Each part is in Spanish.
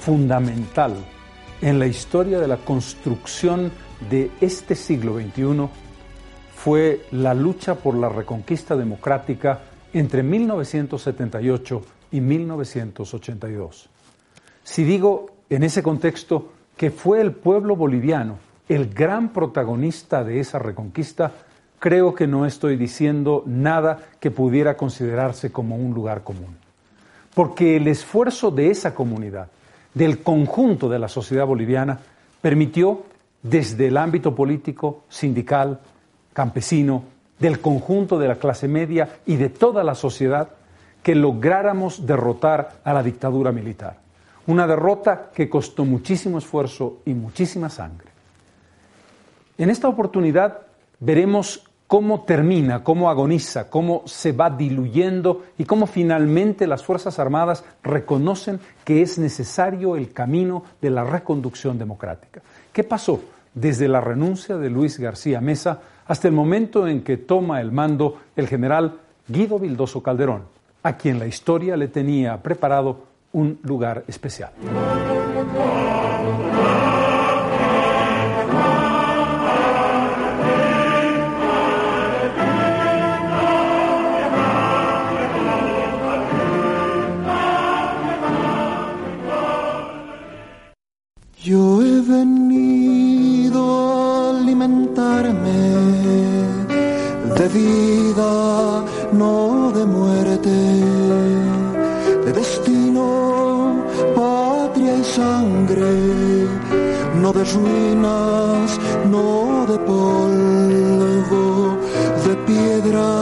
fundamental en la historia de la construcción de este siglo XXI, fue la lucha por la reconquista democrática entre 1978 y 1982. Si digo en ese contexto que fue el pueblo boliviano el gran protagonista de esa reconquista, creo que no estoy diciendo nada que pudiera considerarse como un lugar común. Porque el esfuerzo de esa comunidad, del conjunto de la sociedad boliviana, permitió desde el ámbito político, sindical, campesino, del conjunto de la clase media y de toda la sociedad, que lográramos derrotar a la dictadura militar. Una derrota que costó muchísimo esfuerzo y muchísima sangre. En esta oportunidad veremos cómo termina, cómo agoniza, cómo se va diluyendo y cómo finalmente las Fuerzas Armadas reconocen que es necesario el camino de la reconducción democrática. ¿Qué pasó desde la renuncia de Luis García Mesa hasta el momento en que toma el mando el general Guido Vildoso Calderón, a quien la historia le tenía preparado un lugar especial? Vida, no de muerte, de destino, patria y sangre, no de ruinas, no de polvo, de piedras,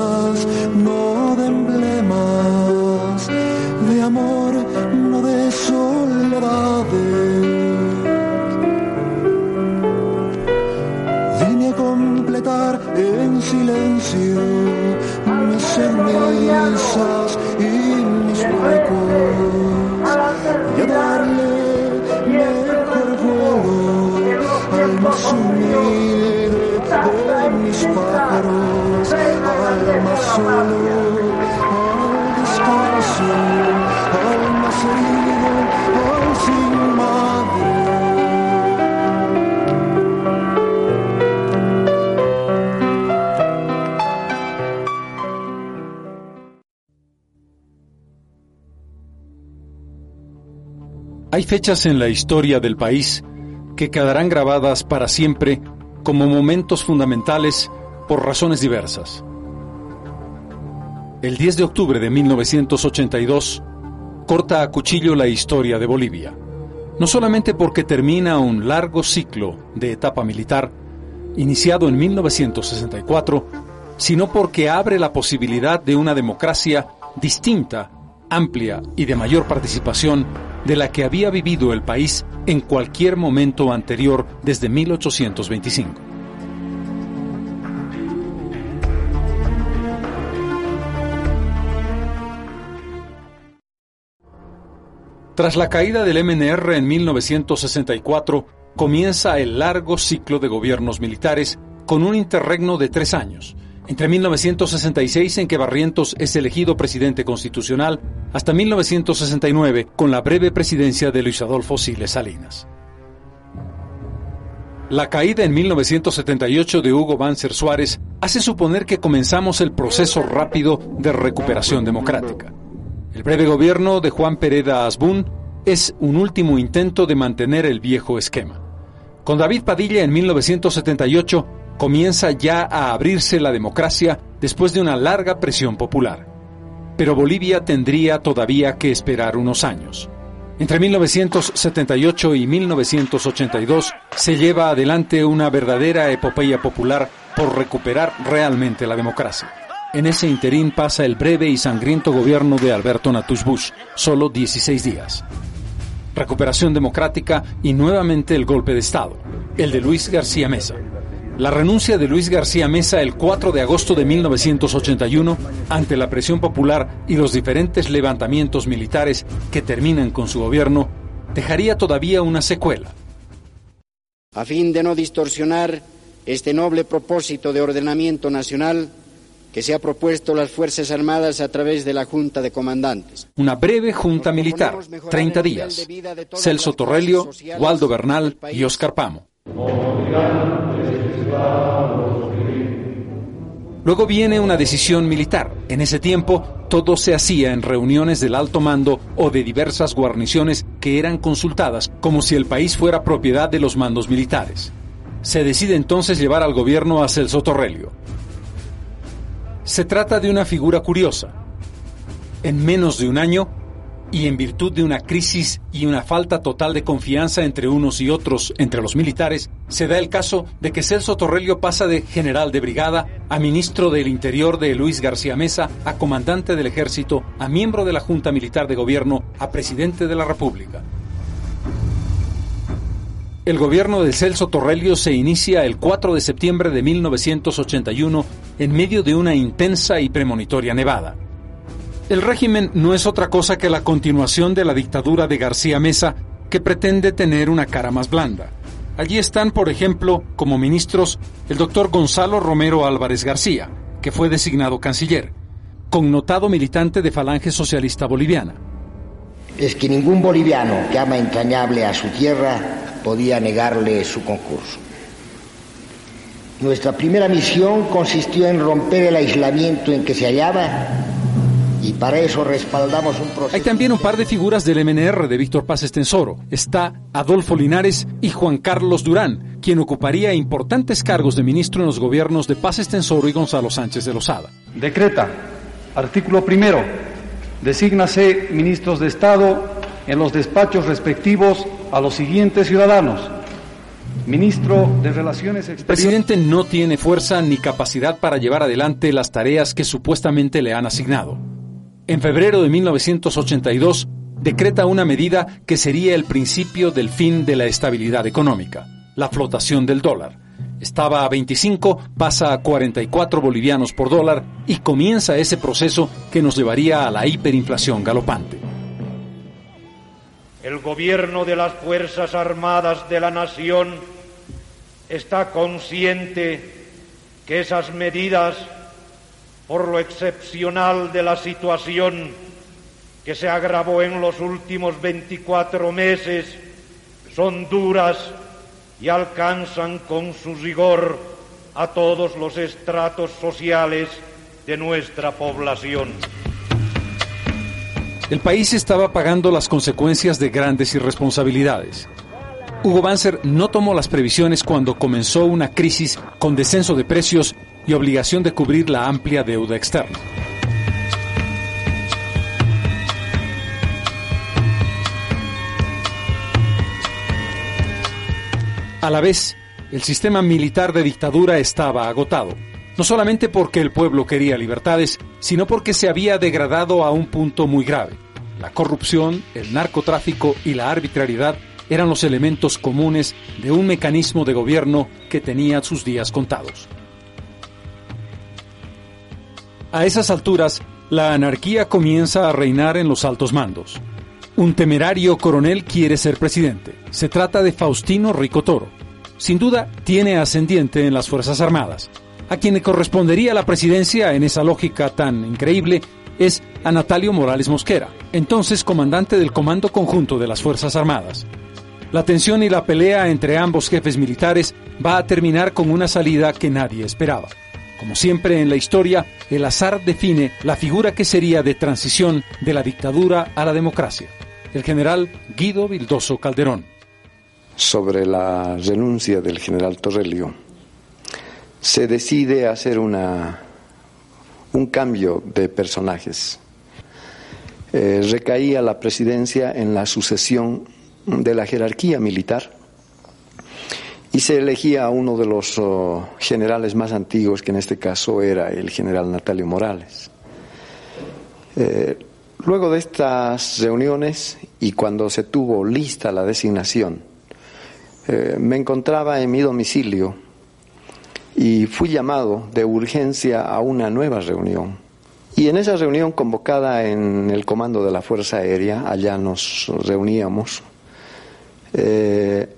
silencio mis cenizas y mis huecos Hay fechas en la historia del país que quedarán grabadas para siempre como momentos fundamentales por razones diversas. El 10 de octubre de 1982 corta a cuchillo la historia de Bolivia, no solamente porque termina un largo ciclo de etapa militar iniciado en 1964, sino porque abre la posibilidad de una democracia distinta, amplia y de mayor participación de la que había vivido el país en cualquier momento anterior desde 1825. Tras la caída del MNR en 1964, comienza el largo ciclo de gobiernos militares con un interregno de tres años, entre 1966 en que Barrientos es elegido presidente constitucional hasta 1969 con la breve presidencia de Luis Adolfo Siles Salinas. La caída en 1978 de Hugo Banzer Suárez hace suponer que comenzamos el proceso rápido de recuperación democrática. El breve gobierno de Juan Pereda Asbun es un último intento de mantener el viejo esquema. Con David Padilla en 1978 comienza ya a abrirse la democracia después de una larga presión popular. Pero Bolivia tendría todavía que esperar unos años. Entre 1978 y 1982 se lleva adelante una verdadera epopeya popular por recuperar realmente la democracia. En ese interín pasa el breve y sangriento gobierno de Alberto Natush Bush, solo 16 días. Recuperación democrática y nuevamente el golpe de Estado, el de Luis García Mesa. La renuncia de Luis García Mesa el 4 de agosto de 1981 ante la presión popular y los diferentes levantamientos militares que terminan con su gobierno dejaría todavía una secuela. A fin de no distorsionar este noble propósito de ordenamiento nacional que se ha propuesto las Fuerzas Armadas a través de la Junta de Comandantes. Una breve junta militar, 30 días. Celso Torrelio, Waldo Bernal y Oscar Pamo. Luego viene una decisión militar. En ese tiempo, todo se hacía en reuniones del alto mando o de diversas guarniciones que eran consultadas, como si el país fuera propiedad de los mandos militares. Se decide entonces llevar al gobierno a Celso Torrelio. Se trata de una figura curiosa. En menos de un año, y en virtud de una crisis y una falta total de confianza entre unos y otros entre los militares, se da el caso de que Celso Torrelio pasa de general de brigada a ministro del Interior de Luis García Mesa, a comandante del ejército, a miembro de la Junta Militar de Gobierno, a presidente de la República. El gobierno de Celso Torrelio se inicia el 4 de septiembre de 1981 en medio de una intensa y premonitoria nevada. El régimen no es otra cosa que la continuación de la dictadura de García Mesa, que pretende tener una cara más blanda. Allí están, por ejemplo, como ministros el doctor Gonzalo Romero Álvarez García, que fue designado canciller, connotado militante de Falange Socialista Boliviana. Es que ningún boliviano que ama entrañable a su tierra podía negarle su concurso. Nuestra primera misión consistió en romper el aislamiento en que se hallaba y para eso respaldamos un proceso. Hay también un par de figuras del MNR de Víctor Paz Estensoro. Está Adolfo Linares y Juan Carlos Durán, quien ocuparía importantes cargos de ministro en los gobiernos de Paz Estensoro y Gonzalo Sánchez de Lozada. Decreta, artículo primero, desígnase ministros de Estado en los despachos respectivos a los siguientes ciudadanos. Ministro de Relaciones Exteriores. El presidente no tiene fuerza ni capacidad para llevar adelante las tareas que supuestamente le han asignado en febrero de 1982, decreta una medida que sería el principio del fin de la estabilidad económica, la flotación del dólar. Estaba a 25, pasa a 44 bolivianos por dólar y comienza ese proceso que nos llevaría a la hiperinflación galopante. El gobierno de las Fuerzas Armadas de la Nación está consciente que esas medidas por lo excepcional de la situación que se agravó en los últimos 24 meses, son duras y alcanzan con su rigor a todos los estratos sociales de nuestra población. El país estaba pagando las consecuencias de grandes irresponsabilidades. Hugo Banzer no tomó las previsiones cuando comenzó una crisis con descenso de precios y obligación de cubrir la amplia deuda externa. A la vez, el sistema militar de dictadura estaba agotado, no solamente porque el pueblo quería libertades, sino porque se había degradado a un punto muy grave. La corrupción, el narcotráfico y la arbitrariedad eran los elementos comunes de un mecanismo de gobierno que tenía sus días contados. A esas alturas, la anarquía comienza a reinar en los altos mandos. Un temerario coronel quiere ser presidente. Se trata de Faustino Rico Toro. Sin duda, tiene ascendiente en las Fuerzas Armadas. A quien le correspondería la presidencia en esa lógica tan increíble es a Natalio Morales Mosquera, entonces comandante del Comando Conjunto de las Fuerzas Armadas. La tensión y la pelea entre ambos jefes militares va a terminar con una salida que nadie esperaba. Como siempre en la historia, el azar define la figura que sería de transición de la dictadura a la democracia. El general Guido Vildoso Calderón. Sobre la renuncia del general Torrelio, se decide hacer una, un cambio de personajes. Eh, recaía la presidencia en la sucesión de la jerarquía militar y se elegía a uno de los oh, generales más antiguos, que en este caso era el general Natalio Morales. Eh, luego de estas reuniones y cuando se tuvo lista la designación, eh, me encontraba en mi domicilio y fui llamado de urgencia a una nueva reunión. Y en esa reunión convocada en el comando de la Fuerza Aérea, allá nos reuníamos, eh,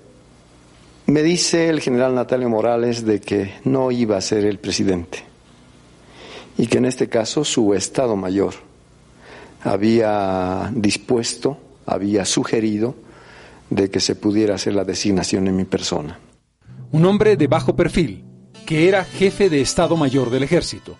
me dice el general Natalio Morales de que no iba a ser el presidente y que en este caso su Estado Mayor había dispuesto, había sugerido de que se pudiera hacer la designación en mi persona. Un hombre de bajo perfil, que era jefe de Estado Mayor del Ejército.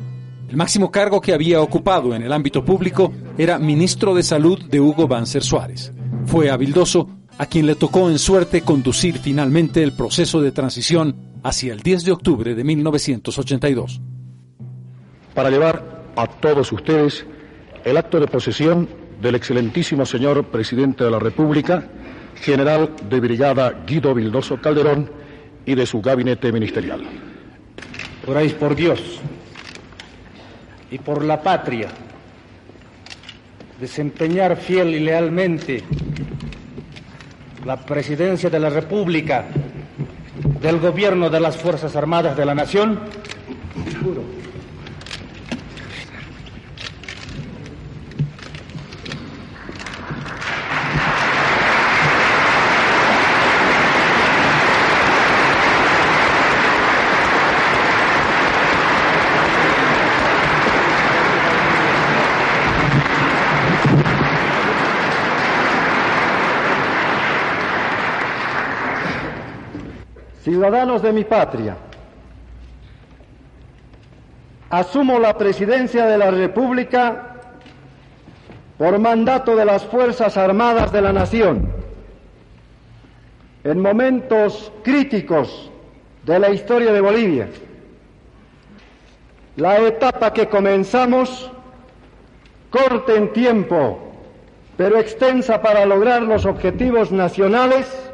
El máximo cargo que había ocupado en el ámbito público era ministro de Salud de Hugo Banzer Suárez. Fue habildoso a quien le tocó en suerte conducir finalmente el proceso de transición hacia el 10 de octubre de 1982. Para llevar a todos ustedes el acto de posesión del excelentísimo señor presidente de la República, general de brigada Guido Vildoso Calderón y de su gabinete ministerial. Juráis por Dios y por la patria desempeñar fiel y lealmente la presidencia de la República, del gobierno de las Fuerzas Armadas de la Nación, Ciudadanos de mi patria, asumo la presidencia de la República por mandato de las Fuerzas Armadas de la Nación. En momentos críticos de la historia de Bolivia, la etapa que comenzamos, corta en tiempo, pero extensa para lograr los objetivos nacionales,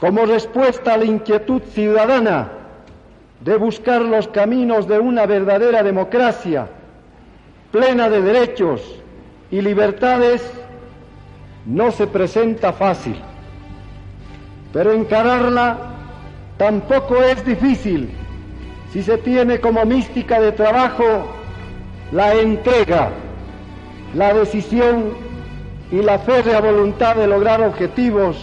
como respuesta a la inquietud ciudadana de buscar los caminos de una verdadera democracia plena de derechos y libertades, no se presenta fácil. Pero encararla tampoco es difícil si se tiene como mística de trabajo la entrega, la decisión y la férrea voluntad de lograr objetivos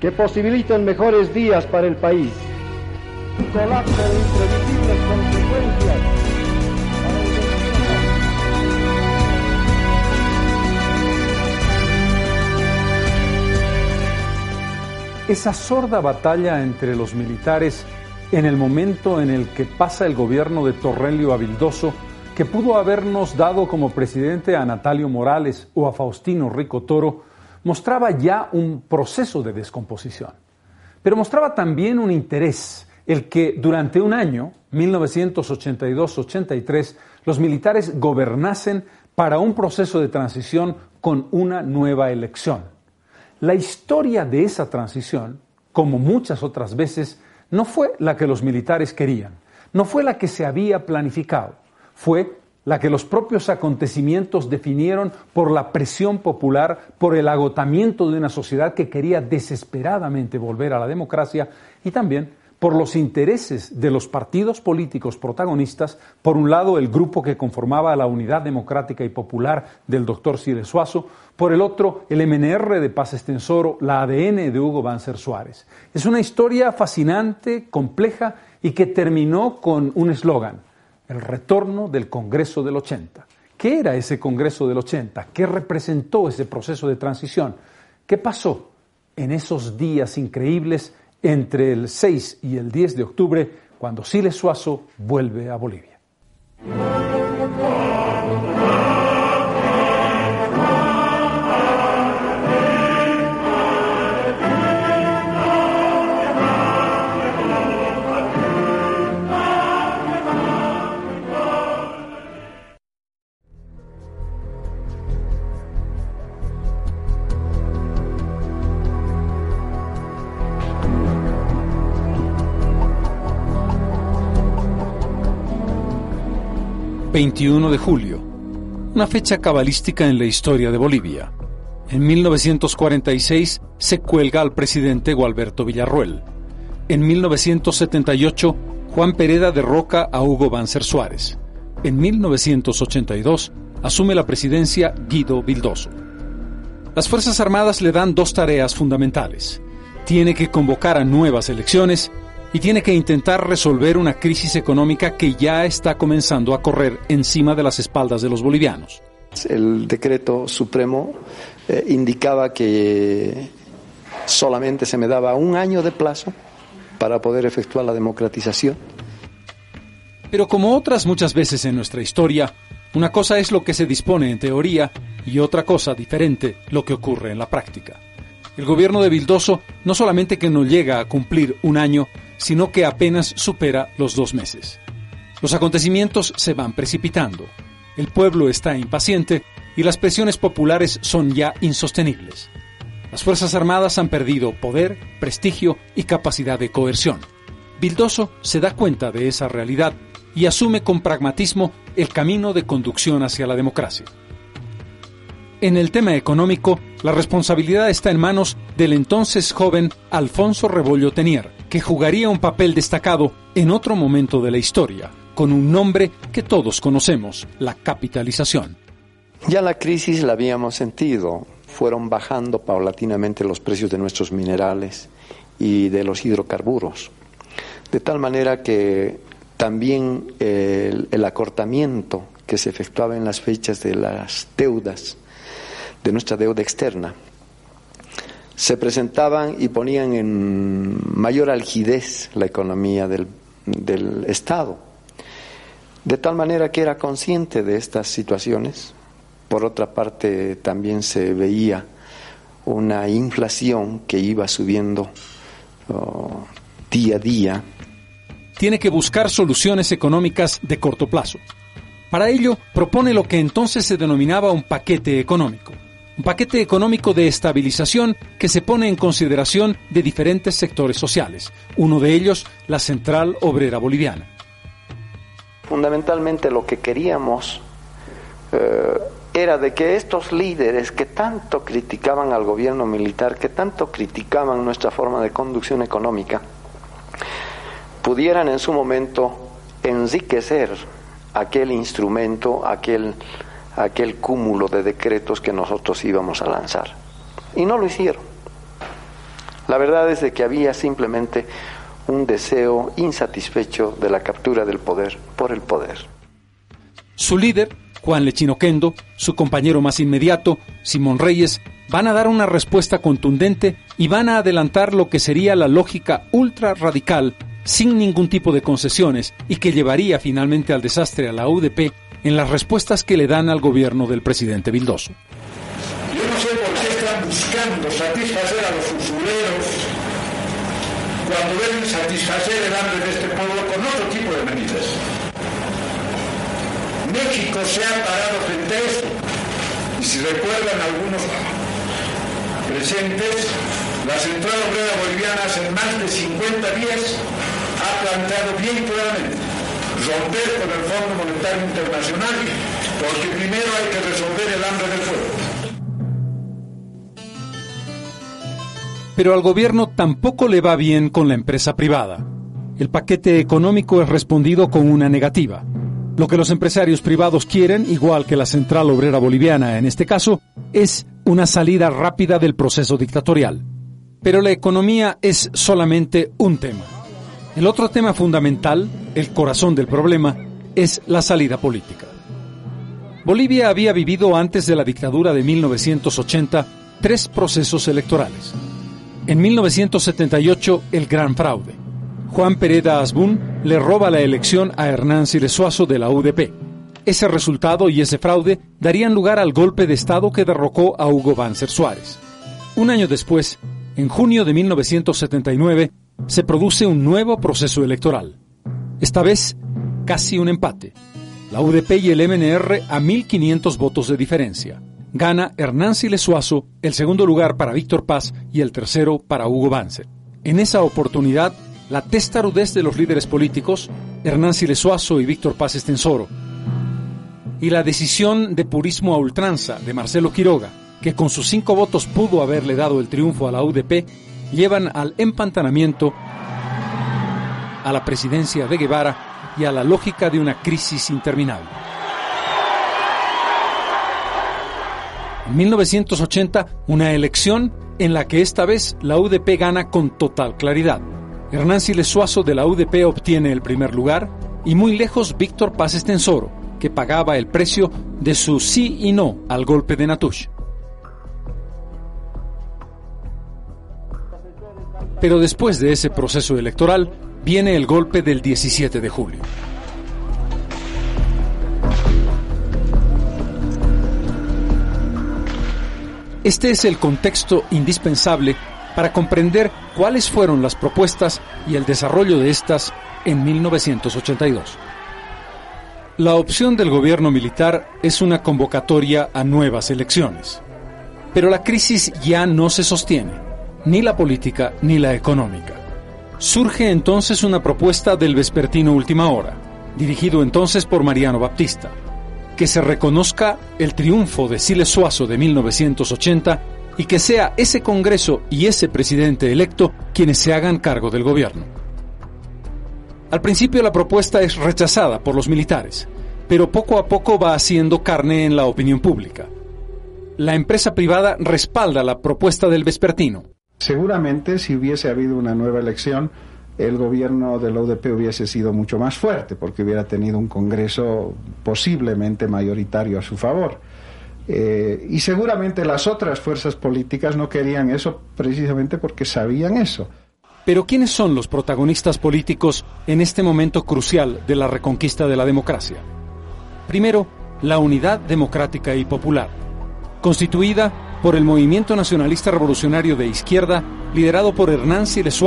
que posibiliten mejores días para el país. Un colapso de imprevisibles consecuencias. Esa sorda batalla entre los militares en el momento en el que pasa el gobierno de Torrelio a que pudo habernos dado como presidente a Natalio Morales o a Faustino Rico Toro, mostraba ya un proceso de descomposición, pero mostraba también un interés, el que durante un año, 1982-83, los militares gobernasen para un proceso de transición con una nueva elección. La historia de esa transición, como muchas otras veces, no fue la que los militares querían, no fue la que se había planificado, fue la que los propios acontecimientos definieron por la presión popular, por el agotamiento de una sociedad que quería desesperadamente volver a la democracia y también por los intereses de los partidos políticos protagonistas, por un lado el grupo que conformaba la Unidad Democrática y Popular del doctor Cire Suazo, por el otro el MNR de Paz Estensoro, la ADN de Hugo Banzer Suárez. Es una historia fascinante, compleja y que terminó con un eslogan, el retorno del Congreso del 80. ¿Qué era ese Congreso del 80? ¿Qué representó ese proceso de transición? ¿Qué pasó en esos días increíbles entre el 6 y el 10 de octubre cuando Siles Suazo vuelve a Bolivia. 21 de julio, una fecha cabalística en la historia de Bolivia. En 1946 se cuelga al presidente Gualberto Villarruel. En 1978, Juan Pereda derroca a Hugo Banzer Suárez. En 1982, asume la presidencia Guido Vildoso. Las Fuerzas Armadas le dan dos tareas fundamentales. Tiene que convocar a nuevas elecciones y tiene que intentar resolver una crisis económica que ya está comenzando a correr encima de las espaldas de los bolivianos. El decreto supremo eh, indicaba que solamente se me daba un año de plazo para poder efectuar la democratización. Pero como otras muchas veces en nuestra historia, una cosa es lo que se dispone en teoría y otra cosa diferente lo que ocurre en la práctica. El gobierno de Vildoso no solamente que no llega a cumplir un año, sino que apenas supera los dos meses. Los acontecimientos se van precipitando, el pueblo está impaciente y las presiones populares son ya insostenibles. Las Fuerzas Armadas han perdido poder, prestigio y capacidad de coerción. Vildoso se da cuenta de esa realidad y asume con pragmatismo el camino de conducción hacia la democracia. En el tema económico, la responsabilidad está en manos del entonces joven Alfonso Rebollo Tenier, que jugaría un papel destacado en otro momento de la historia, con un nombre que todos conocemos, la capitalización. Ya la crisis la habíamos sentido, fueron bajando paulatinamente los precios de nuestros minerales y de los hidrocarburos, de tal manera que también el, el acortamiento que se efectuaba en las fechas de las deudas de nuestra deuda externa, se presentaban y ponían en mayor algidez la economía del, del Estado. De tal manera que era consciente de estas situaciones. Por otra parte, también se veía una inflación que iba subiendo oh, día a día. Tiene que buscar soluciones económicas de corto plazo. Para ello, propone lo que entonces se denominaba un paquete económico un paquete económico de estabilización que se pone en consideración de diferentes sectores sociales, uno de ellos la Central Obrera Boliviana. Fundamentalmente lo que queríamos eh, era de que estos líderes que tanto criticaban al gobierno militar, que tanto criticaban nuestra forma de conducción económica, pudieran en su momento enriquecer aquel instrumento, aquel aquel cúmulo de decretos que nosotros íbamos a lanzar. Y no lo hicieron. La verdad es de que había simplemente un deseo insatisfecho de la captura del poder por el poder. Su líder, Juan Lechinoquendo, su compañero más inmediato, Simón Reyes, van a dar una respuesta contundente y van a adelantar lo que sería la lógica ultra radical, sin ningún tipo de concesiones, y que llevaría finalmente al desastre a la UDP en las respuestas que le dan al gobierno del presidente Vildoso. Yo no sé por qué están buscando satisfacer a los usureros cuando deben satisfacer el hambre de este pueblo con otro tipo de medidas. México se ha parado frente a esto. Y si recuerdan algunos presentes, la Central Obrera Boliviana hace más de 50 días ha planteado bien claramente romper con el Fondo Monetario Internacional, porque primero hay que resolver el hambre del pueblo. Pero al gobierno tampoco le va bien con la empresa privada. El paquete económico es respondido con una negativa. Lo que los empresarios privados quieren, igual que la Central Obrera Boliviana en este caso, es una salida rápida del proceso dictatorial. Pero la economía es solamente un tema. El otro tema fundamental, el corazón del problema, es la salida política. Bolivia había vivido antes de la dictadura de 1980 tres procesos electorales. En 1978, el gran fraude. Juan Pereda Asbun le roba la elección a Hernán Silesuazo de la UDP. Ese resultado y ese fraude darían lugar al golpe de Estado que derrocó a Hugo Banzer Suárez. Un año después, en junio de 1979, se produce un nuevo proceso electoral. Esta vez, casi un empate. La UDP y el MNR a 1.500 votos de diferencia. Gana Hernán Silesuazo, el segundo lugar para Víctor Paz y el tercero para Hugo Banzer. En esa oportunidad, la testarudez de los líderes políticos, Hernán Silesuazo y Víctor Paz Estensoro, y la decisión de purismo a ultranza de Marcelo Quiroga, que con sus cinco votos pudo haberle dado el triunfo a la UDP, llevan al empantanamiento, a la presidencia de Guevara y a la lógica de una crisis interminable. En 1980, una elección en la que esta vez la UDP gana con total claridad. Hernán Siles Suazo de la UDP obtiene el primer lugar y muy lejos Víctor Paz Estensoro, que pagaba el precio de su sí y no al golpe de Natush. Pero después de ese proceso electoral viene el golpe del 17 de julio. Este es el contexto indispensable para comprender cuáles fueron las propuestas y el desarrollo de estas en 1982. La opción del gobierno militar es una convocatoria a nuevas elecciones. Pero la crisis ya no se sostiene, ni la política ni la económica. Surge entonces una propuesta del vespertino Última Hora, dirigido entonces por Mariano Baptista, que se reconozca el triunfo de Siles Suazo de 1980 y que sea ese Congreso y ese presidente electo quienes se hagan cargo del gobierno. Al principio la propuesta es rechazada por los militares, pero poco a poco va haciendo carne en la opinión pública. La empresa privada respalda la propuesta del vespertino. Seguramente si hubiese habido una nueva elección, el gobierno de la UDP hubiese sido mucho más fuerte, porque hubiera tenido un Congreso posiblemente mayoritario a su favor. Eh, y seguramente las otras fuerzas políticas no querían eso precisamente porque sabían eso. Pero ¿quiénes son los protagonistas políticos en este momento crucial de la reconquista de la democracia? Primero, la Unidad Democrática y Popular, constituida por el Movimiento Nacionalista Revolucionario de Izquierda, liderado por Hernán Siles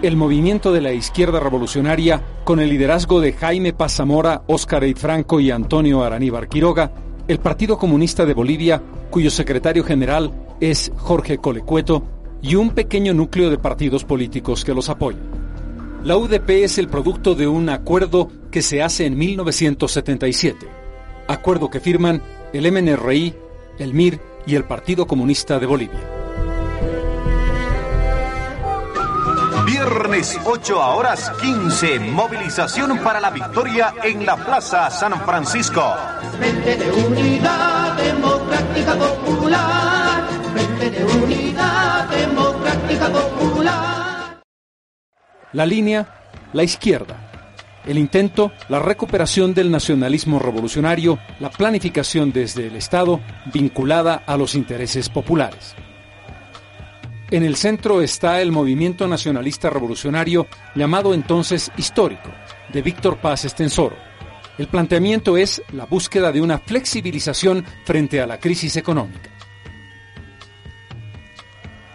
el Movimiento de la Izquierda Revolucionaria, con el liderazgo de Jaime Paz Zamora, Óscar Franco y Antonio Araníbar Quiroga, el Partido Comunista de Bolivia, cuyo secretario general es Jorge Colecueto, y un pequeño núcleo de partidos políticos que los apoyan. La UDP es el producto de un acuerdo que se hace en 1977, acuerdo que firman el MNRI, el MIR y el Partido Comunista de Bolivia. Viernes 8 a horas 15, movilización para la victoria en la Plaza San Francisco. de unidad democrática popular, de unidad democrática popular. La línea, la izquierda. El intento, la recuperación del nacionalismo revolucionario, la planificación desde el Estado vinculada a los intereses populares. En el centro está el movimiento nacionalista revolucionario llamado entonces histórico, de Víctor Paz Estensoro. El planteamiento es la búsqueda de una flexibilización frente a la crisis económica.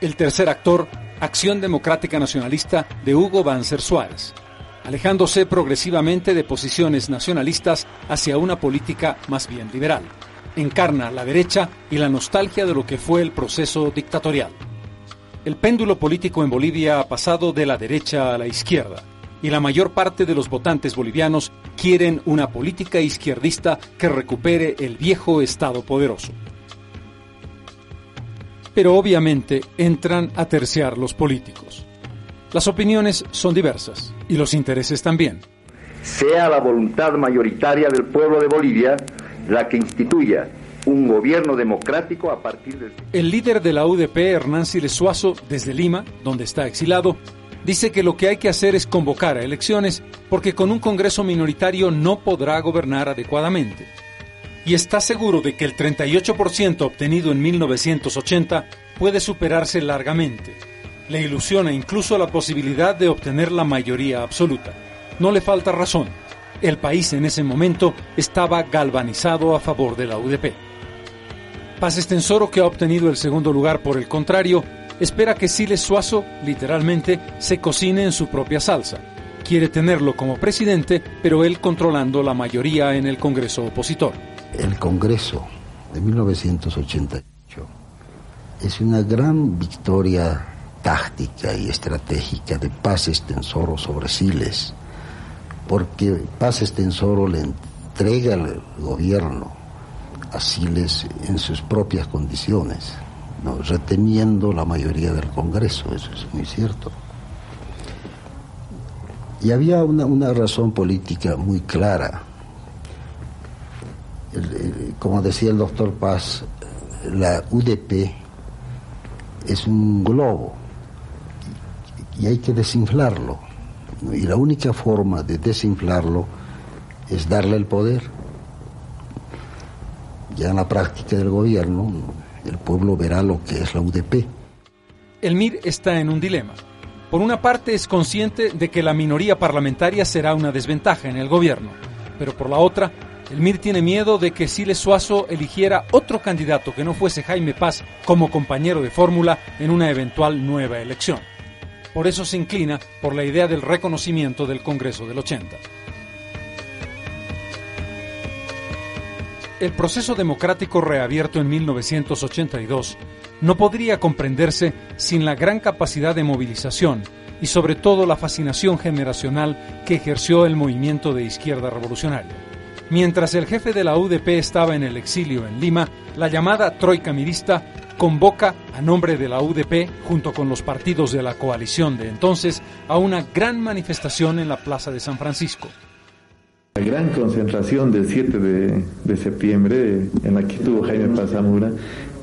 El tercer actor, Acción Democrática Nacionalista de Hugo Banzer Suárez, alejándose progresivamente de posiciones nacionalistas hacia una política más bien liberal. Encarna la derecha y la nostalgia de lo que fue el proceso dictatorial. El péndulo político en Bolivia ha pasado de la derecha a la izquierda y la mayor parte de los votantes bolivianos quieren una política izquierdista que recupere el viejo Estado poderoso. Pero obviamente entran a terciar los políticos. Las opiniones son diversas y los intereses también. Sea la voluntad mayoritaria del pueblo de Bolivia la que instituya un gobierno democrático a partir del... El líder de la UDP, Hernán Siles Suazo, desde Lima, donde está exilado, dice que lo que hay que hacer es convocar a elecciones porque con un Congreso minoritario no podrá gobernar adecuadamente. Y está seguro de que el 38% obtenido en 1980 puede superarse largamente. Le ilusiona incluso la posibilidad de obtener la mayoría absoluta. No le falta razón. El país en ese momento estaba galvanizado a favor de la UDP. Paz Estensoro, que ha obtenido el segundo lugar por el contrario, espera que Siles Suazo, literalmente, se cocine en su propia salsa. Quiere tenerlo como presidente, pero él controlando la mayoría en el Congreso opositor. El Congreso de 1988 es una gran victoria táctica y estratégica de Paz Estensoro sobre Siles, porque Paz Estensoro le entrega el gobierno a Siles en sus propias condiciones, ¿no? reteniendo la mayoría del Congreso, eso es muy cierto. Y había una, una razón política muy clara. El- como decía el doctor Paz, la UDP es un globo y hay que desinflarlo. Y la única forma de desinflarlo es darle el poder. Ya en la práctica del gobierno, el pueblo verá lo que es la UDP. El MIR está en un dilema. Por una parte es consciente de que la minoría parlamentaria será una desventaja en el gobierno, pero por la otra, el MIR tiene miedo de que Siles Suazo eligiera otro candidato que no fuese Jaime Paz como compañero de fórmula en una eventual nueva elección. Por eso se inclina por la idea del reconocimiento del Congreso del 80. El proceso democrático reabierto en 1982 no podría comprenderse sin la gran capacidad de movilización y sobre todo la fascinación generacional que ejerció el movimiento de izquierda revolucionaria. Mientras el jefe de la UDP estaba en el exilio en Lima, la llamada Troika Mirista convoca a nombre de la UDP, junto con los partidos de la coalición de entonces, a una gran manifestación en la Plaza de San Francisco. La gran concentración del 7 de, de septiembre, en la que estuvo Jaime Pazamura,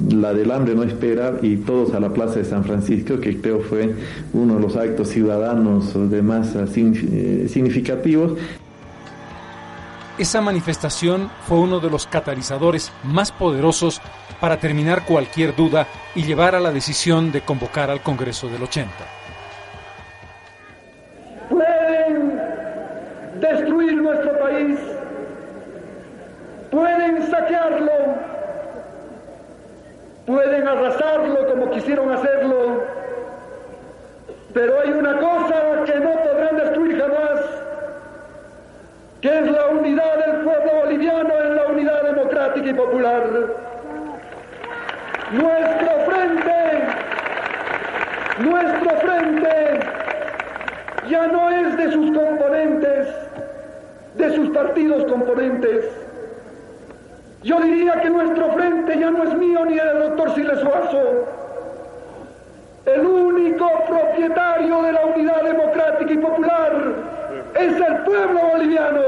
la del hambre no espera y todos a la Plaza de San Francisco, que creo fue uno de los actos ciudadanos de signi- eh, significativos. Esa manifestación fue uno de los catalizadores más poderosos para terminar cualquier duda y llevar a la decisión de convocar al Congreso del 80. pueden destruir nuestro país, pueden saquearlo, pueden arrasarlo como quisieron hacerlo, pero hay una cosa que no podrán destruir jamás, que es la unidad del pueblo boliviano en la unidad democrática y popular. Nuestro frente, nuestro frente ya no es de sus componentes, de sus partidos componentes. Yo diría que nuestro frente ya no es mío ni del doctor Siles Suazo. El único propietario de la unidad democrática y popular es el pueblo boliviano.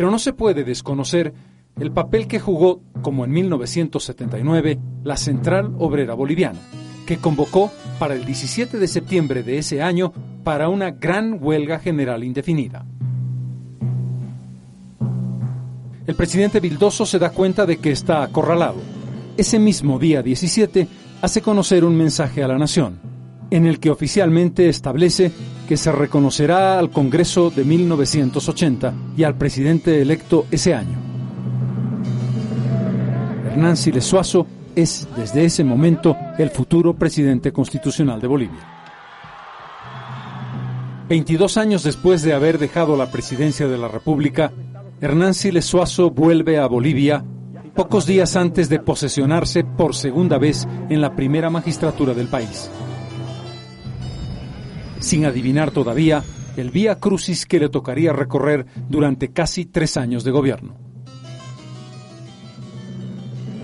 Pero no se puede desconocer el papel que jugó, como en 1979, la Central Obrera Boliviana, que convocó para el 17 de septiembre de ese año para una gran huelga general indefinida. El presidente Vildoso se da cuenta de que está acorralado. Ese mismo día 17 hace conocer un mensaje a la nación, en el que oficialmente establece que se reconocerá al Congreso de 1980 y al presidente electo ese año. Hernán Siles Suazo es desde ese momento el futuro presidente constitucional de Bolivia. 22 años después de haber dejado la presidencia de la República, Hernán Siles Suazo vuelve a Bolivia pocos días antes de posesionarse por segunda vez en la primera magistratura del país. Sin adivinar todavía el vía crucis que le tocaría recorrer durante casi tres años de gobierno.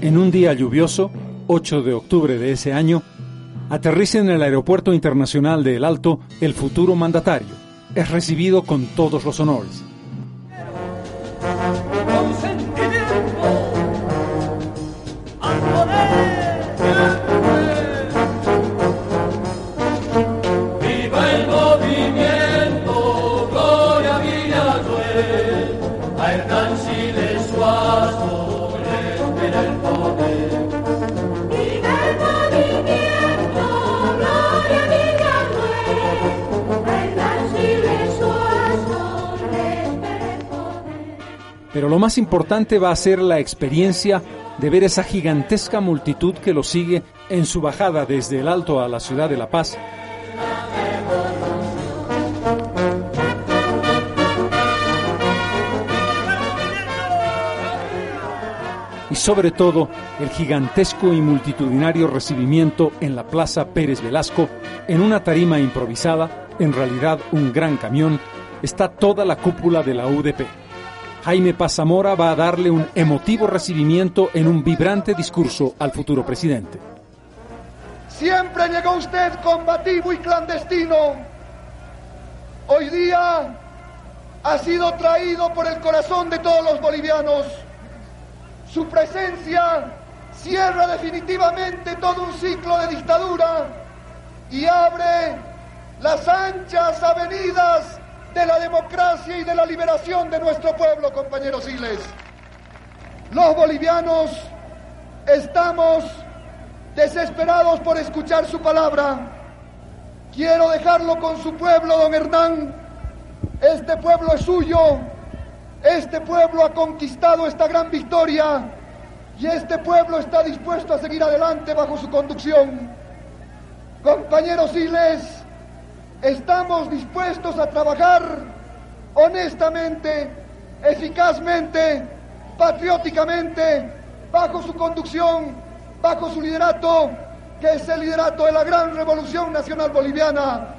En un día lluvioso, 8 de octubre de ese año, aterriza en el Aeropuerto Internacional de El Alto el futuro mandatario. Es recibido con todos los honores. Pero lo más importante va a ser la experiencia de ver esa gigantesca multitud que lo sigue en su bajada desde el alto a la ciudad de La Paz y sobre todo el gigantesco y multitudinario recibimiento en la Plaza Pérez Velasco, en una tarima improvisada, en realidad un gran camión, está toda la cúpula de la UDP. Jaime Pazamora va a darle un emotivo recibimiento en un vibrante discurso al futuro presidente. Siempre llegó usted combativo y clandestino. Hoy día ha sido traído por el corazón de todos los bolivianos su presencia cierra definitivamente todo un ciclo de dictadura y abre las anchas avenidas de la democracia y de la liberación de nuestro pueblo, compañeros Iles. Los bolivianos estamos desesperados por escuchar su palabra. Quiero dejarlo con su pueblo, don Hernán. Este pueblo es suyo este pueblo ha conquistado esta gran victoria y este pueblo está dispuesto a seguir adelante bajo su conducción. Compañeros Siles, estamos dispuestos a trabajar honestamente, eficazmente, patrióticamente, bajo su conducción, bajo su liderato, que es el liderato de la gran revolución nacional boliviana.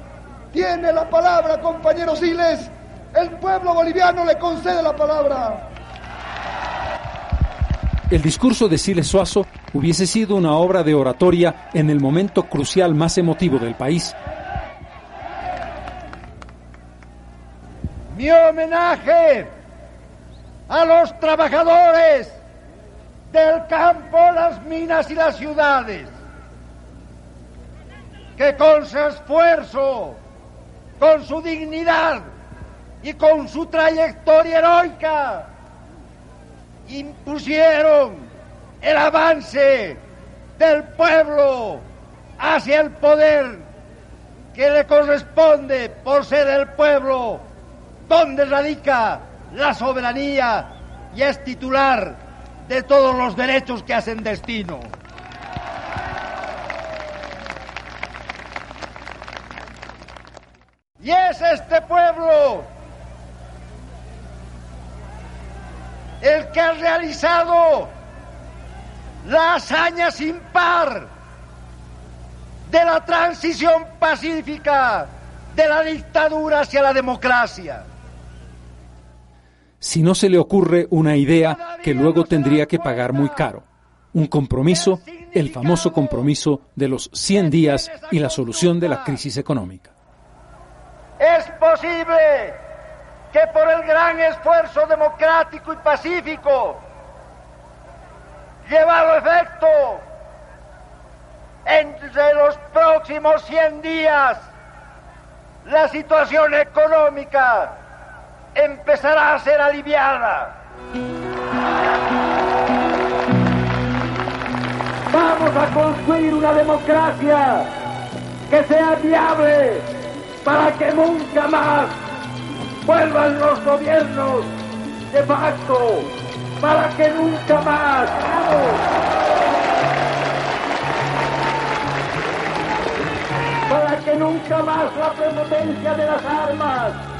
Tiene la palabra, compañeros Siles, el pueblo boliviano le concede la palabra. El discurso de Siles Suazo hubiese sido una obra de oratoria en el momento crucial más emotivo del país. Mi homenaje a los trabajadores del campo, las minas y las ciudades, que con su esfuerzo, con su dignidad, y con su trayectoria heroica impusieron el avance del pueblo hacia el poder que le corresponde por ser el pueblo donde radica la soberanía y es titular de todos los derechos que hacen destino. Y es este pueblo el que ha realizado la hazaña sin par de la transición pacífica de la dictadura hacia la democracia. Si no se le ocurre una idea que luego tendría que pagar muy caro, un compromiso, el famoso compromiso de los 100 días y la solución de la crisis económica. Es posible que por el gran esfuerzo democrático y pacífico llevado a efecto entre los próximos 100 días la situación económica empezará a ser aliviada. Vamos a construir una democracia que sea viable para que nunca más vuelvan los gobiernos de facto para que nunca más para que nunca más la prepotencia de las armas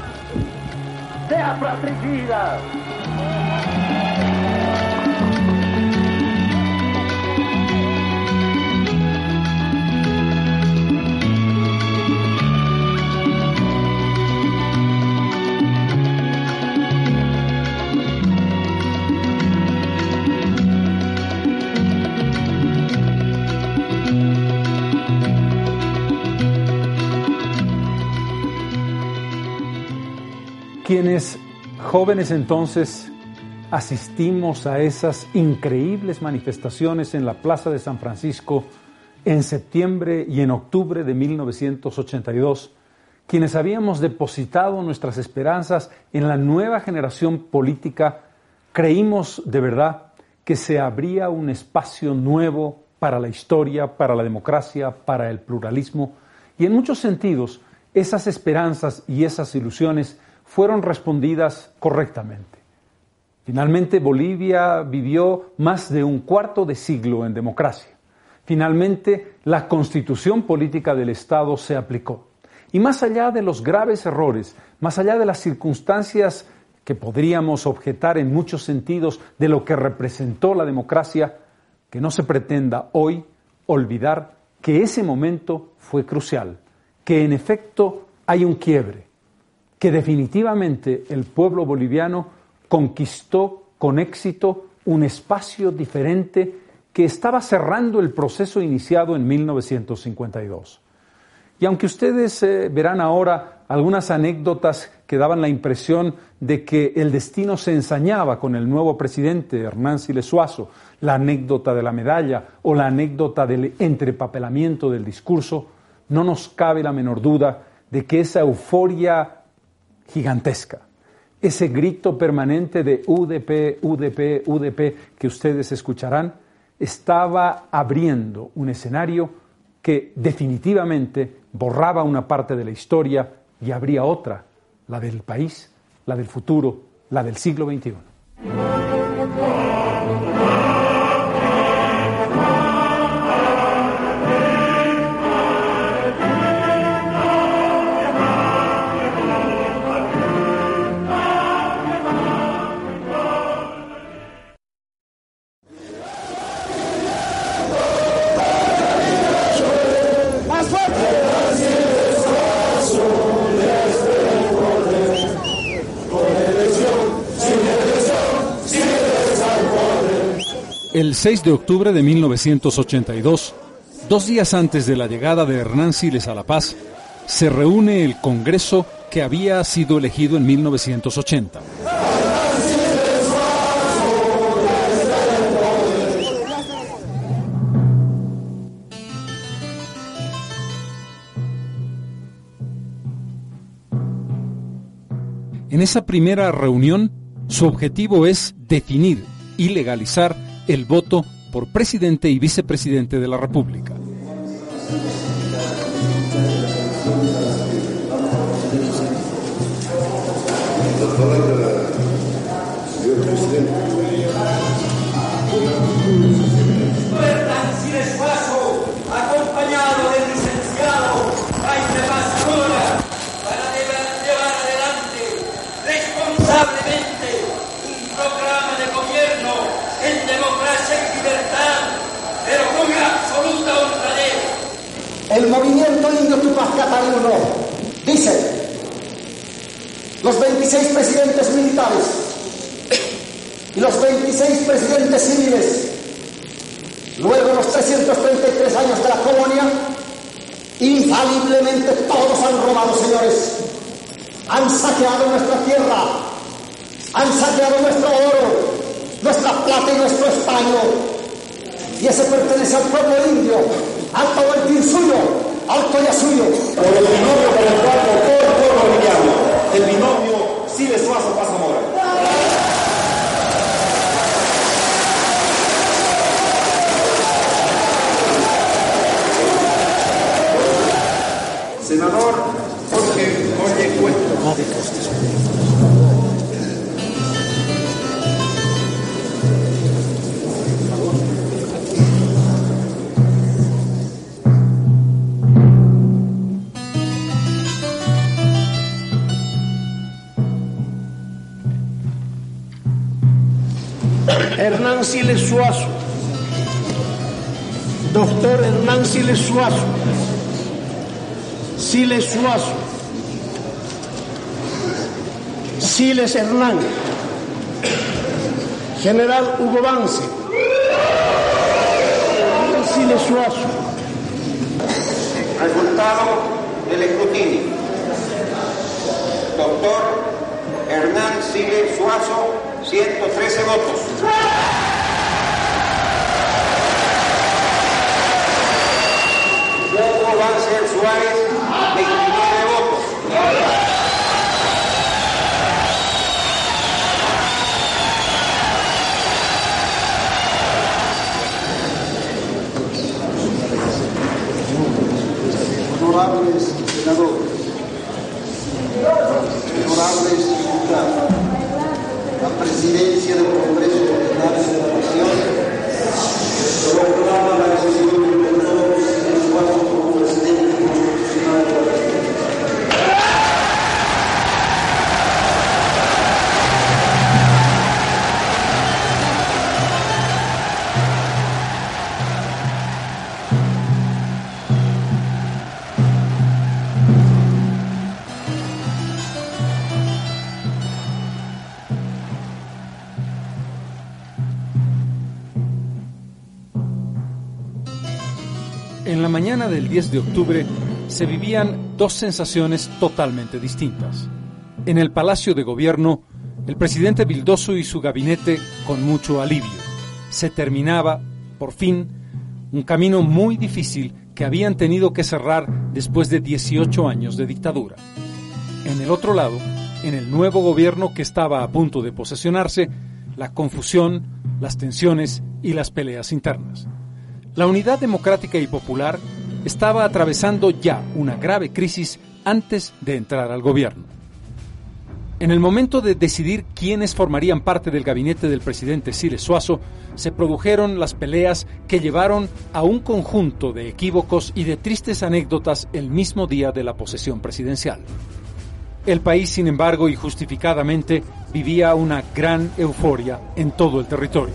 sea fratricida. Quienes jóvenes entonces asistimos a esas increíbles manifestaciones en la Plaza de San Francisco en septiembre y en octubre de 1982, quienes habíamos depositado nuestras esperanzas en la nueva generación política, creímos de verdad que se abría un espacio nuevo para la historia, para la democracia, para el pluralismo, y en muchos sentidos esas esperanzas y esas ilusiones fueron respondidas correctamente. Finalmente, Bolivia vivió más de un cuarto de siglo en democracia. Finalmente, la constitución política del Estado se aplicó. Y más allá de los graves errores, más allá de las circunstancias que podríamos objetar en muchos sentidos de lo que representó la democracia, que no se pretenda hoy olvidar que ese momento fue crucial, que en efecto hay un quiebre, que definitivamente el pueblo boliviano conquistó con éxito un espacio diferente que estaba cerrando el proceso iniciado en 1952. Y aunque ustedes eh, verán ahora algunas anécdotas que daban la impresión de que el destino se ensañaba con el nuevo presidente Hernán Siles Suazo, la anécdota de la medalla o la anécdota del entrepapelamiento del discurso, no nos cabe la menor duda de que esa euforia gigantesca, ese grito permanente de UDP, UDP, UDP que ustedes escucharán, estaba abriendo un escenario que definitivamente borraba una parte de la historia y abría otra, la del país, la del futuro, la del siglo XXI. El 6 de octubre de 1982, dos días antes de la llegada de Hernán Siles a La Paz, se reúne el Congreso que había sido elegido en 1980. En esa primera reunión, su objetivo es definir y legalizar el voto por presidente y vicepresidente de la República. Cataluno dice, los 26 presidentes militares y los 26 presidentes civiles, luego los 333 años de la colonia, infaliblemente todos han robado, señores. Han saqueado nuestra tierra, han saqueado nuestro oro, nuestra plata y nuestro español. Y ese pertenece al pueblo indio, al todo el suyo, alto y suyo. Por el binomio por el cual votó el pueblo boliviano, el binomio Siles Suazo Paz Zamora. Senador Jorge Oye Cueto. Hernán Siles Suazo, doctor Hernán Siles Suazo, Siles Suazo, Siles Hernán, General Hugo Vance, Siles Suazo. Resultado del escrutinio. Doctor Hernán Siles Suazo, 113 votos. Hugo Banzer Suárez, 29 votos. La mañana del 10 de octubre se vivían dos sensaciones totalmente distintas. En el Palacio de Gobierno, el presidente Vildoso y su gabinete con mucho alivio. Se terminaba, por fin, un camino muy difícil que habían tenido que cerrar después de 18 años de dictadura. En el otro lado, en el nuevo gobierno que estaba a punto de posesionarse, la confusión, las tensiones y las peleas internas. La Unidad Democrática y Popular estaba atravesando ya una grave crisis antes de entrar al gobierno. En el momento de decidir quiénes formarían parte del gabinete del presidente Siles Suazo, se produjeron las peleas que llevaron a un conjunto de equívocos y de tristes anécdotas el mismo día de la posesión presidencial. El país, sin embargo, y justificadamente, vivía una gran euforia en todo el territorio.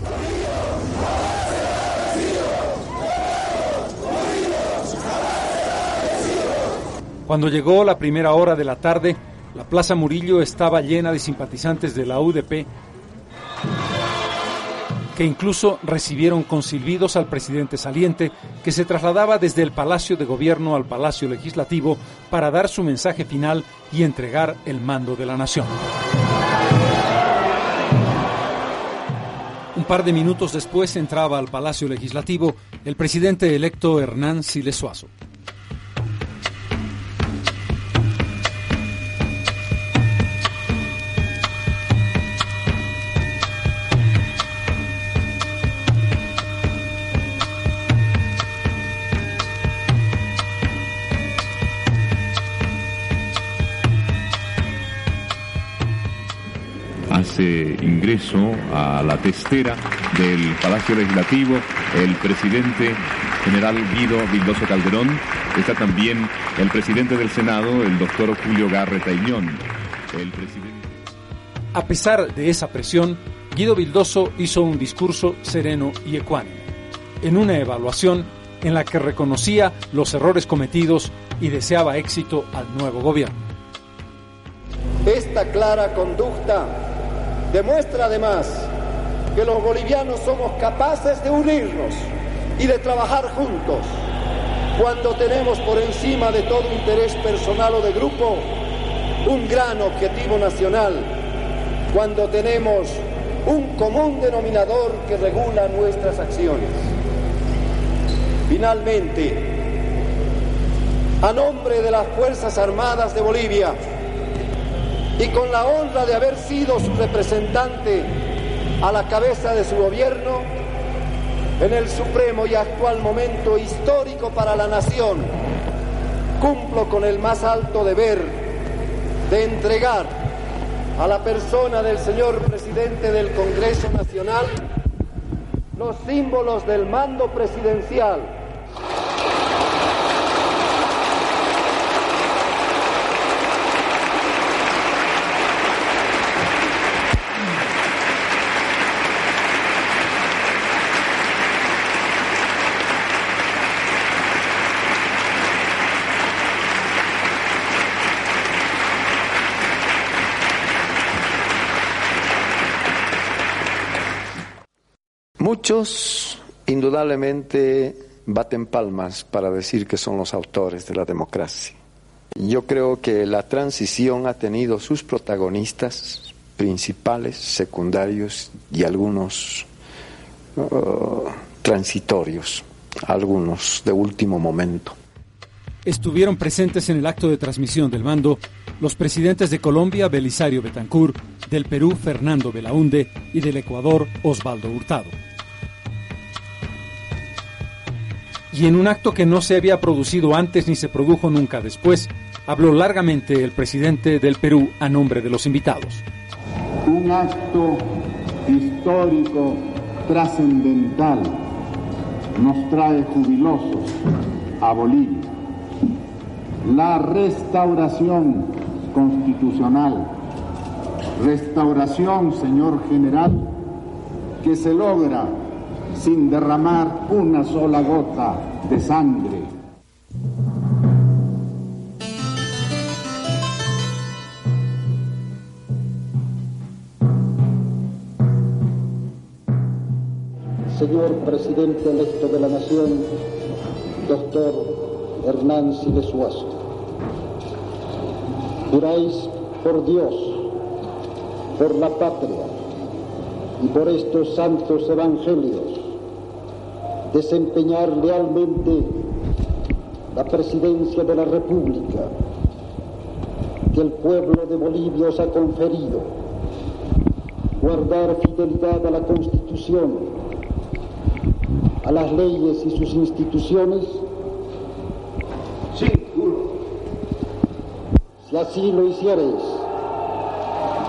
Cuando llegó la primera hora de la tarde, la Plaza Murillo estaba llena de simpatizantes de la UDP que incluso recibieron con silbidos al presidente saliente que se trasladaba desde el Palacio de Gobierno al Palacio Legislativo para dar su mensaje final y entregar el mando de la nación. Un par de minutos después entraba al Palacio Legislativo el presidente electo Hernán Siles Suazo. Hace ingreso a la testera del Palacio Legislativo el presidente general Guido Vildoso Calderón. Está también el presidente del Senado, el doctor Julio Garreta Iñón. El presidente... A pesar de esa presión, Guido Vildoso hizo un discurso sereno y ecuánime, en una evaluación en la que reconocía los errores cometidos y deseaba éxito al nuevo gobierno. Esta clara conducta demuestra además que los bolivianos somos capaces de unirnos y de trabajar juntos cuando tenemos por encima de todo interés personal o de grupo un gran objetivo nacional, cuando tenemos un común denominador que regula nuestras acciones. Finalmente, a nombre de las Fuerzas Armadas de Bolivia, y con la honra de haber sido su representante a la cabeza de su gobierno en el supremo y actual momento histórico para la nación, cumplo con el más alto deber de entregar a la persona del señor presidente del Congreso Nacional los símbolos del mando presidencial Indudablemente baten palmas para decir que son los autores de la democracia. Yo creo que la transición ha tenido sus protagonistas principales, secundarios y algunos uh, transitorios, algunos de último momento. Estuvieron presentes en el acto de transmisión del mando los presidentes de Colombia, Belisario Betancourt, del Perú, Fernando Belaunde, y del Ecuador, Osvaldo Hurtado. Y en un acto que no se había producido antes ni se produjo nunca después, habló largamente el presidente del Perú a nombre de los invitados. un acto histórico trascendental nos trae jubilosos a Bolivia. La restauración constitucional, restauración, señor general, que se logra sin derramar una sola gota de sangre. Señor presidente electo de la Nación, doctor Hernán Siles Suazo, juráis por Dios, por la patria y por estos santos evangelios desempeñar lealmente la presidencia de la República que el pueblo de Bolivia os ha conferido, guardar fidelidad a la Constitución, a las leyes y sus instituciones? Sí, Si así lo hicieres,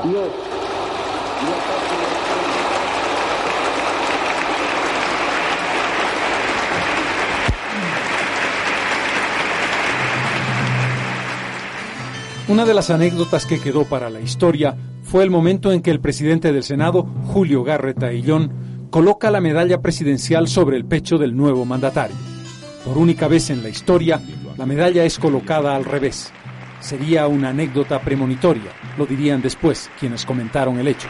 Dios Una de las anécdotas que quedó para la historia fue el momento en que el presidente del Senado, Julio Garreta Illón, coloca la medalla presidencial sobre el pecho del nuevo mandatario. Por única vez en la historia, la medalla es colocada al revés. Sería una anécdota premonitoria, lo dirían después quienes comentaron el hecho.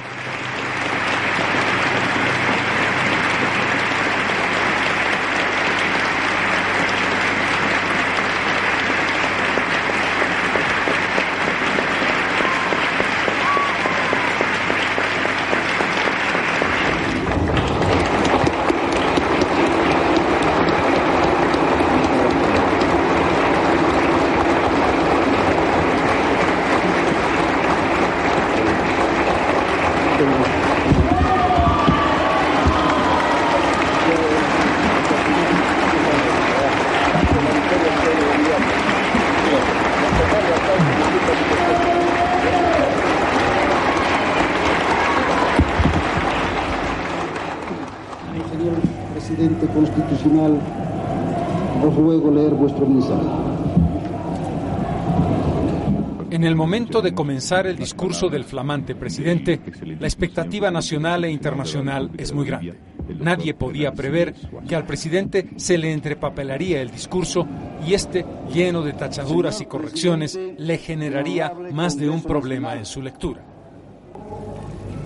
Momento de comenzar el discurso del flamante presidente, la expectativa nacional e internacional es muy grande. Nadie podía prever que al presidente se le entrepapelaría el discurso y este, lleno de tachaduras y correcciones, le generaría más de un problema en su lectura.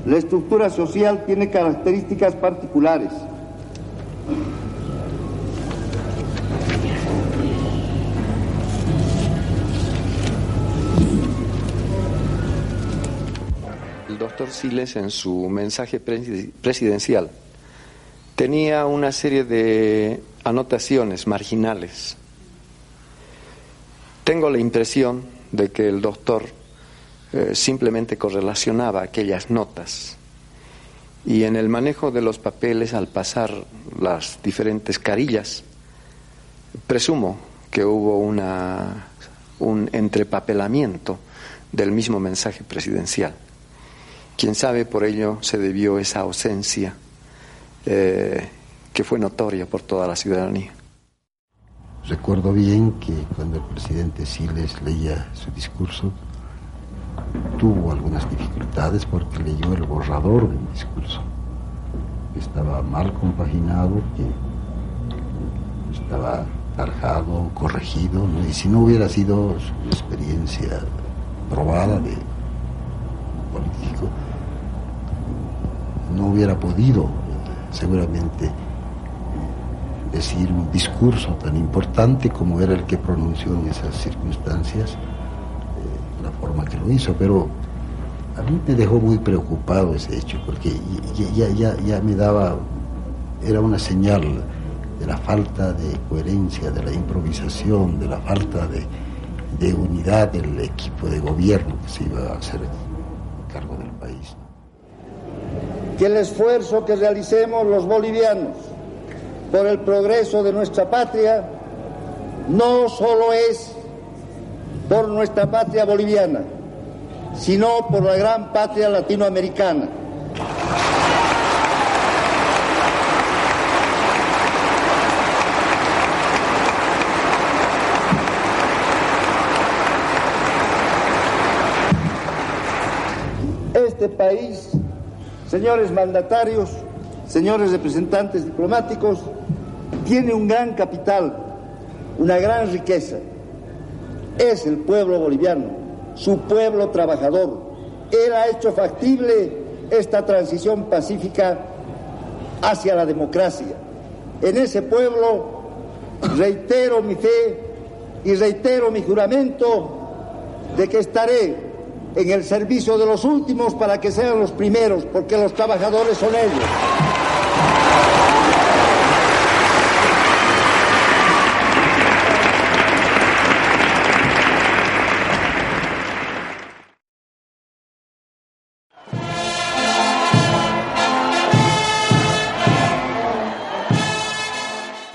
La estructura social tiene características particulares. En su mensaje presi- presidencial tenía una serie de anotaciones marginales. Tengo la impresión de que el doctor eh, simplemente correlacionaba aquellas notas y en el manejo de los papeles al pasar las diferentes carillas, presumo que hubo una, un entrepapelamiento del mismo mensaje presidencial. Quién sabe por ello se debió esa ausencia eh, que fue notoria por toda la ciudadanía. Recuerdo bien que cuando el presidente Siles leía su discurso, tuvo algunas dificultades porque leyó el borrador del discurso. Estaba mal compaginado, que estaba tarjado, corregido, y si no hubiera sido su experiencia probada de político, no hubiera podido seguramente decir un discurso tan importante como era el que pronunció en esas circunstancias, eh, la forma que lo hizo, pero a mí me dejó muy preocupado ese hecho, porque ya, ya, ya, me daba, era una señal de la falta de coherencia, de la improvisación, de la falta de, de unidad del equipo de gobierno que se iba a hacer cargo del país. Que el esfuerzo que realicemos los bolivianos por el progreso de nuestra patria no solo es por nuestra patria boliviana, sino por la gran patria latinoamericana. Este país, señores mandatarios, señores representantes diplomáticos, tiene un gran capital, una gran riqueza. Es el pueblo boliviano, su pueblo trabajador. Él ha hecho factible esta transición pacífica hacia la democracia. En ese pueblo reitero mi fe y reitero mi juramento de que estaré en el servicio de los últimos para que sean los primeros, porque los trabajadores son ellos.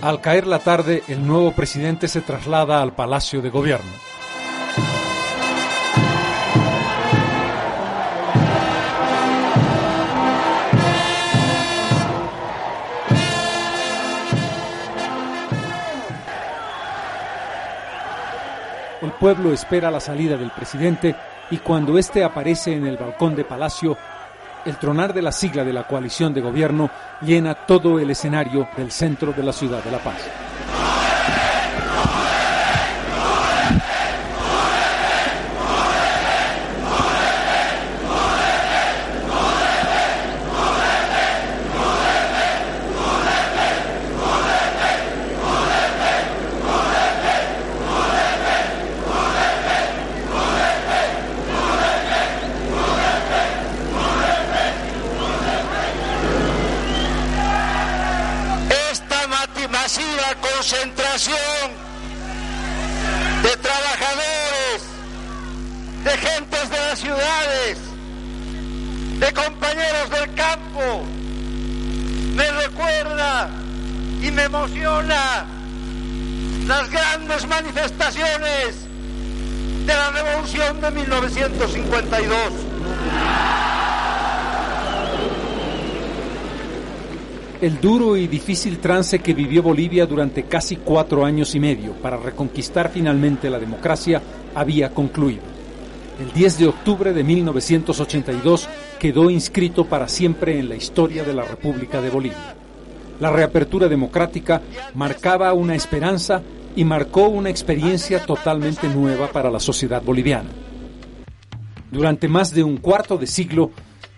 Al caer la tarde, el nuevo presidente se traslada al Palacio de Gobierno. Pueblo espera la salida del presidente y cuando éste aparece en el balcón de Palacio, el tronar de la sigla de la coalición de gobierno llena todo el escenario del centro de la ciudad de La Paz. De trabajadores, de gentes de las ciudades, de compañeros del campo, me recuerda y me emociona las grandes manifestaciones de la revolución de 1952. El duro y difícil trance que vivió Bolivia durante casi cuatro años y medio para reconquistar finalmente la democracia había concluido. El 10 de octubre de 1982 quedó inscrito para siempre en la historia de la República de Bolivia. La reapertura democrática marcaba una esperanza y marcó una experiencia totalmente nueva para la sociedad boliviana. Durante más de un cuarto de siglo,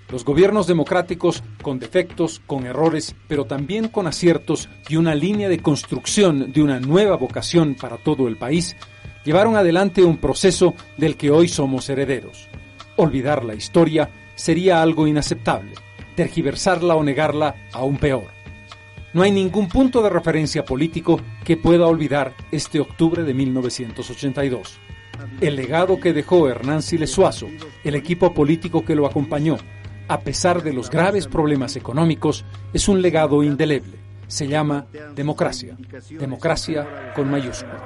los gobiernos democráticos, con defectos, con errores, pero también con aciertos y una línea de construcción de una nueva vocación para todo el país, llevaron adelante un proceso del que hoy somos herederos. Olvidar la historia sería algo inaceptable, tergiversarla o negarla aún peor. No hay ningún punto de referencia político que pueda olvidar este octubre de 1982. El legado que dejó Hernán Siles Suazo, el equipo político que lo acompañó, a pesar de los graves problemas económicos, es un legado indeleble. Se llama democracia. Democracia con mayúsculas.